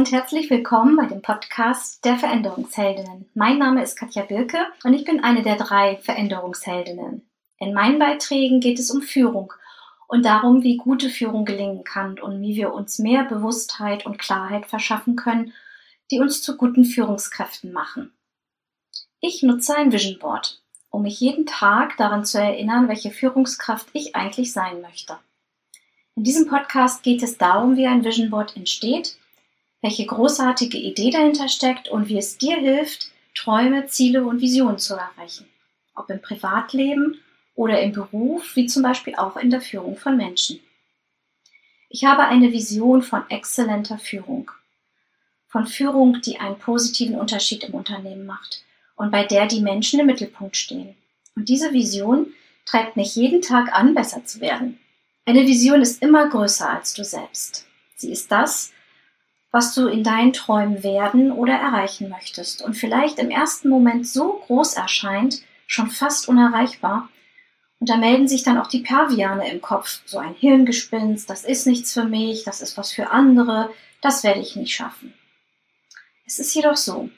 und herzlich willkommen bei dem Podcast der Veränderungsheldinnen. Mein Name ist Katja Birke und ich bin eine der drei Veränderungsheldinnen. In meinen Beiträgen geht es um Führung und darum, wie gute Führung gelingen kann und wie wir uns mehr Bewusstheit und Klarheit verschaffen können, die uns zu guten Führungskräften machen. Ich nutze ein Vision Board, um mich jeden Tag daran zu erinnern, welche Führungskraft ich eigentlich sein möchte. In diesem Podcast geht es darum, wie ein Vision Board entsteht, welche großartige Idee dahinter steckt und wie es dir hilft, Träume, Ziele und Visionen zu erreichen. Ob im Privatleben oder im Beruf, wie zum Beispiel auch in der Führung von Menschen. Ich habe eine Vision von exzellenter Führung. Von Führung, die einen positiven Unterschied im Unternehmen macht und bei der die Menschen im Mittelpunkt stehen. Und diese Vision treibt mich jeden Tag an, besser zu werden. Eine Vision ist immer größer als du selbst. Sie ist das, was du in deinen Träumen werden oder erreichen möchtest und vielleicht im ersten Moment so groß erscheint, schon fast unerreichbar. Und da melden sich dann auch die Perviane im Kopf, so ein Hirngespinst, das ist nichts für mich, das ist was für andere, das werde ich nicht schaffen. Es ist jedoch so,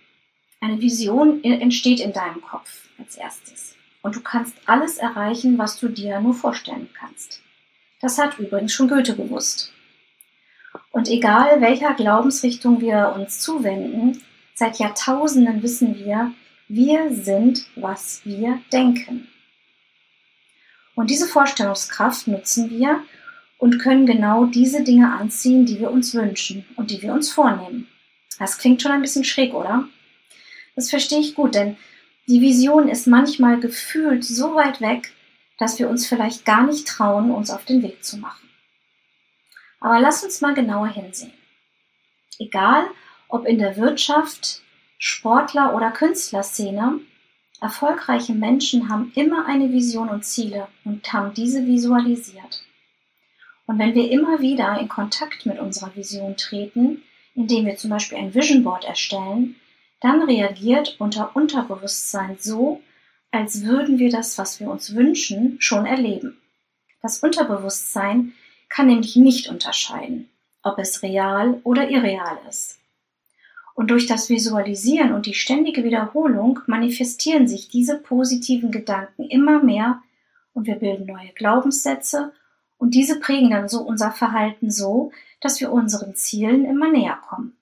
eine Vision entsteht in deinem Kopf als erstes und du kannst alles erreichen, was du dir nur vorstellen kannst. Das hat übrigens schon Goethe gewusst. Und egal welcher Glaubensrichtung wir uns zuwenden, seit Jahrtausenden wissen wir, wir sind, was wir denken. Und diese Vorstellungskraft nutzen wir und können genau diese Dinge anziehen, die wir uns wünschen und die wir uns vornehmen. Das klingt schon ein bisschen schräg, oder? Das verstehe ich gut, denn die Vision ist manchmal gefühlt so weit weg, dass wir uns vielleicht gar nicht trauen, uns auf den Weg zu machen. Aber lass uns mal genauer hinsehen. Egal, ob in der Wirtschaft, Sportler oder Künstlerszene, erfolgreiche Menschen haben immer eine Vision und Ziele und haben diese visualisiert. Und wenn wir immer wieder in Kontakt mit unserer Vision treten, indem wir zum Beispiel ein Vision Board erstellen, dann reagiert unser Unterbewusstsein so, als würden wir das, was wir uns wünschen, schon erleben. Das Unterbewusstsein kann nämlich nicht unterscheiden, ob es real oder irreal ist. Und durch das Visualisieren und die ständige Wiederholung manifestieren sich diese positiven Gedanken immer mehr und wir bilden neue Glaubenssätze und diese prägen dann so unser Verhalten so, dass wir unseren Zielen immer näher kommen,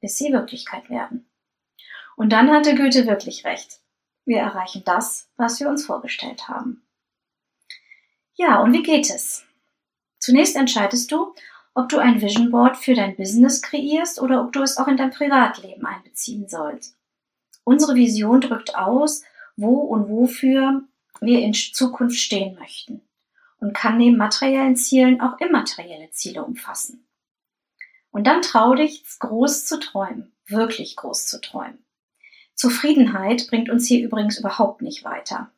bis sie Wirklichkeit werden. Und dann hatte Goethe wirklich recht. Wir erreichen das, was wir uns vorgestellt haben. Ja, und wie geht es? Zunächst entscheidest du, ob du ein Vision Board für dein Business kreierst oder ob du es auch in dein Privatleben einbeziehen sollst. Unsere Vision drückt aus, wo und wofür wir in Zukunft stehen möchten und kann neben materiellen Zielen auch immaterielle Ziele umfassen. Und dann trau dich, groß zu träumen, wirklich groß zu träumen. Zufriedenheit bringt uns hier übrigens überhaupt nicht weiter.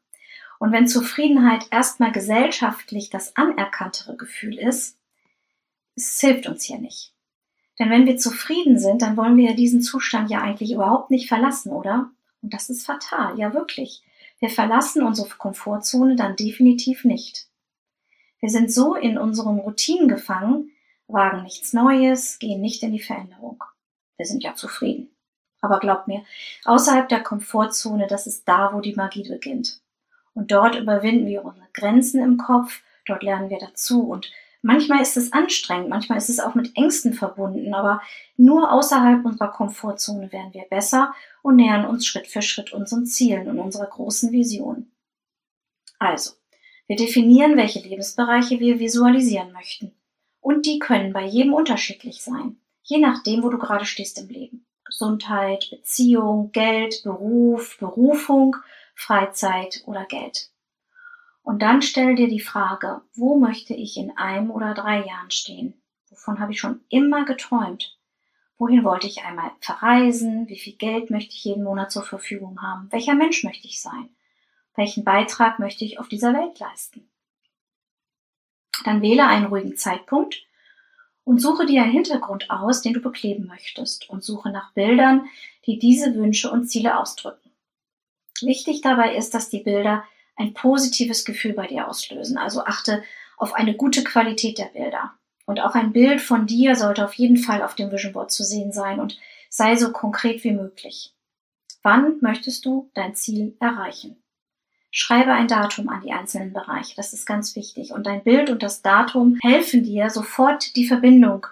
Und wenn Zufriedenheit erstmal gesellschaftlich das anerkanntere Gefühl ist, es hilft uns hier nicht. Denn wenn wir zufrieden sind, dann wollen wir ja diesen Zustand ja eigentlich überhaupt nicht verlassen, oder? Und das ist fatal, ja wirklich. Wir verlassen unsere Komfortzone dann definitiv nicht. Wir sind so in unseren Routinen gefangen, wagen nichts Neues, gehen nicht in die Veränderung. Wir sind ja zufrieden. Aber glaubt mir, außerhalb der Komfortzone, das ist da, wo die Magie beginnt. Und dort überwinden wir unsere Grenzen im Kopf, dort lernen wir dazu. Und manchmal ist es anstrengend, manchmal ist es auch mit Ängsten verbunden, aber nur außerhalb unserer Komfortzone werden wir besser und nähern uns Schritt für Schritt unseren Zielen und unserer großen Vision. Also, wir definieren, welche Lebensbereiche wir visualisieren möchten. Und die können bei jedem unterschiedlich sein, je nachdem, wo du gerade stehst im Leben. Gesundheit, Beziehung, Geld, Beruf, Berufung Freizeit oder Geld. Und dann stell dir die Frage, wo möchte ich in einem oder drei Jahren stehen? Wovon habe ich schon immer geträumt? Wohin wollte ich einmal verreisen? Wie viel Geld möchte ich jeden Monat zur Verfügung haben? Welcher Mensch möchte ich sein? Welchen Beitrag möchte ich auf dieser Welt leisten? Dann wähle einen ruhigen Zeitpunkt und suche dir einen Hintergrund aus, den du bekleben möchtest und suche nach Bildern, die diese Wünsche und Ziele ausdrücken. Wichtig dabei ist, dass die Bilder ein positives Gefühl bei dir auslösen. Also achte auf eine gute Qualität der Bilder Und auch ein Bild von dir sollte auf jeden Fall auf dem Vision Board zu sehen sein und sei so konkret wie möglich. Wann möchtest du dein Ziel erreichen? Schreibe ein Datum an die einzelnen Bereiche, das ist ganz wichtig. Und dein Bild und das Datum helfen dir, sofort die Verbindung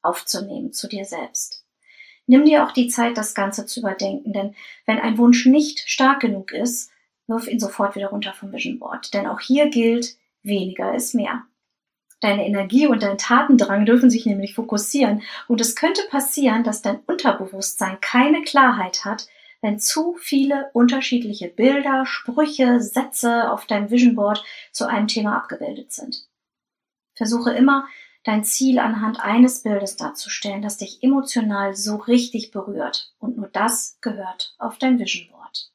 aufzunehmen zu dir selbst. Nimm dir auch die Zeit, das Ganze zu überdenken, denn wenn ein Wunsch nicht stark genug ist, wirf ihn sofort wieder runter vom Vision Board. Denn auch hier gilt, weniger ist mehr. Deine Energie und dein Tatendrang dürfen sich nämlich fokussieren und es könnte passieren, dass dein Unterbewusstsein keine Klarheit hat, wenn zu viele unterschiedliche Bilder, Sprüche, Sätze auf deinem Vision Board zu einem Thema abgebildet sind. Versuche immer, dein Ziel anhand eines Bildes darzustellen, das dich emotional so richtig berührt. Und nur das gehört auf dein Vision Board.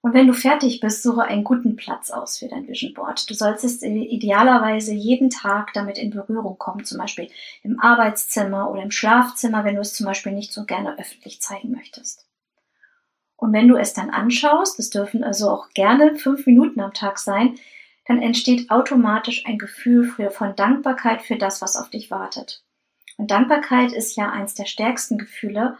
Und wenn du fertig bist, suche einen guten Platz aus für dein Vision Board. Du solltest idealerweise jeden Tag damit in Berührung kommen, zum Beispiel im Arbeitszimmer oder im Schlafzimmer, wenn du es zum Beispiel nicht so gerne öffentlich zeigen möchtest. Und wenn du es dann anschaust, das dürfen also auch gerne fünf Minuten am Tag sein, dann entsteht automatisch ein Gefühl von Dankbarkeit für das, was auf dich wartet. Und Dankbarkeit ist ja eins der stärksten Gefühle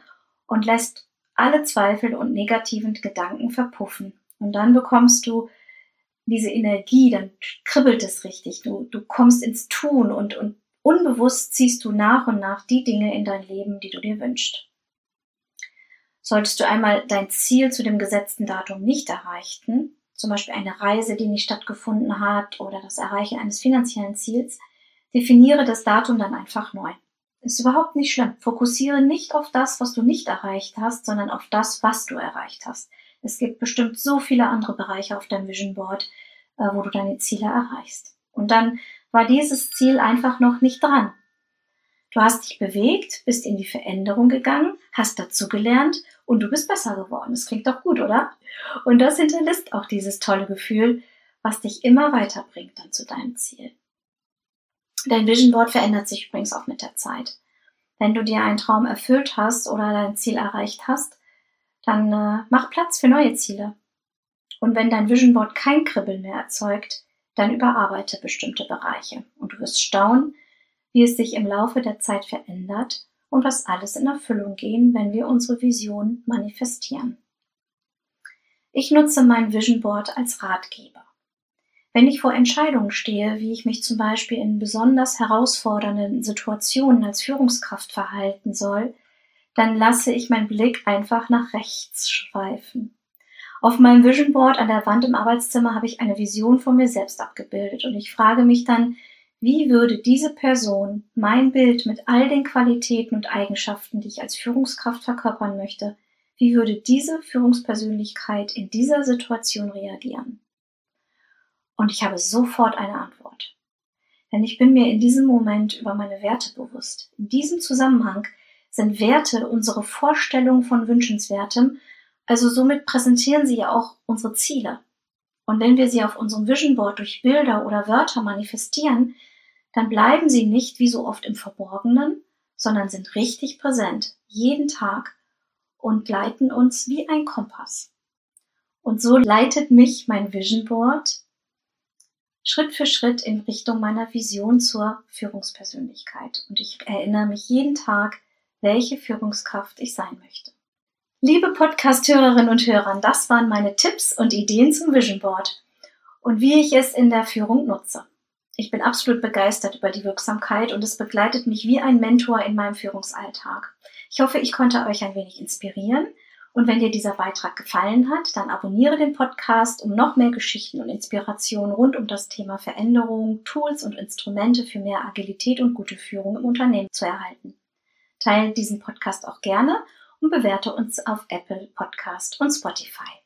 und lässt alle Zweifel und negativen Gedanken verpuffen. Und dann bekommst du diese Energie, dann kribbelt es richtig. Du, du kommst ins Tun und, und unbewusst ziehst du nach und nach die Dinge in dein Leben, die du dir wünschst. Solltest du einmal dein Ziel zu dem gesetzten Datum nicht erreichen, zum Beispiel eine Reise, die nicht stattgefunden hat oder das Erreichen eines finanziellen Ziels, definiere das Datum dann einfach neu. Ist überhaupt nicht schlimm. Fokussiere nicht auf das, was du nicht erreicht hast, sondern auf das, was du erreicht hast. Es gibt bestimmt so viele andere Bereiche auf deinem Vision Board, äh, wo du deine Ziele erreichst. Und dann war dieses Ziel einfach noch nicht dran. Du hast dich bewegt, bist in die Veränderung gegangen, hast dazu gelernt und du bist besser geworden. Das klingt doch gut, oder? Und das hinterlässt auch dieses tolle Gefühl, was dich immer weiterbringt dann zu deinem Ziel. Dein Vision Board verändert sich übrigens auch mit der Zeit. Wenn du dir einen Traum erfüllt hast oder dein Ziel erreicht hast, dann äh, mach Platz für neue Ziele. Und wenn dein Vision Board kein Kribbeln mehr erzeugt, dann überarbeite bestimmte Bereiche und du wirst staunen, wie es sich im Laufe der Zeit verändert und was alles in Erfüllung gehen, wenn wir unsere Vision manifestieren. Ich nutze mein Vision Board als Ratgeber. Wenn ich vor Entscheidungen stehe, wie ich mich zum Beispiel in besonders herausfordernden Situationen als Führungskraft verhalten soll, dann lasse ich meinen Blick einfach nach rechts schweifen. Auf meinem Vision Board an der Wand im Arbeitszimmer habe ich eine Vision von mir selbst abgebildet und ich frage mich dann, wie würde diese Person mein Bild mit all den Qualitäten und Eigenschaften, die ich als Führungskraft verkörpern möchte, wie würde diese Führungspersönlichkeit in dieser Situation reagieren? Und ich habe sofort eine Antwort. Denn ich bin mir in diesem Moment über meine Werte bewusst. In diesem Zusammenhang sind Werte unsere Vorstellung von Wünschenswertem, also somit präsentieren sie ja auch unsere Ziele. Und wenn wir sie auf unserem Vision Board durch Bilder oder Wörter manifestieren, dann bleiben sie nicht wie so oft im Verborgenen, sondern sind richtig präsent, jeden Tag und leiten uns wie ein Kompass. Und so leitet mich mein Vision Board Schritt für Schritt in Richtung meiner Vision zur Führungspersönlichkeit. Und ich erinnere mich jeden Tag, welche Führungskraft ich sein möchte. Liebe Podcast-Hörerinnen und Hörer, das waren meine Tipps und Ideen zum Vision Board und wie ich es in der Führung nutze. Ich bin absolut begeistert über die Wirksamkeit und es begleitet mich wie ein Mentor in meinem Führungsalltag. Ich hoffe, ich konnte euch ein wenig inspirieren und wenn dir dieser Beitrag gefallen hat, dann abonniere den Podcast, um noch mehr Geschichten und Inspirationen rund um das Thema Veränderung, Tools und Instrumente für mehr Agilität und gute Führung im Unternehmen zu erhalten. Teile diesen Podcast auch gerne und bewerte uns auf Apple Podcast und Spotify.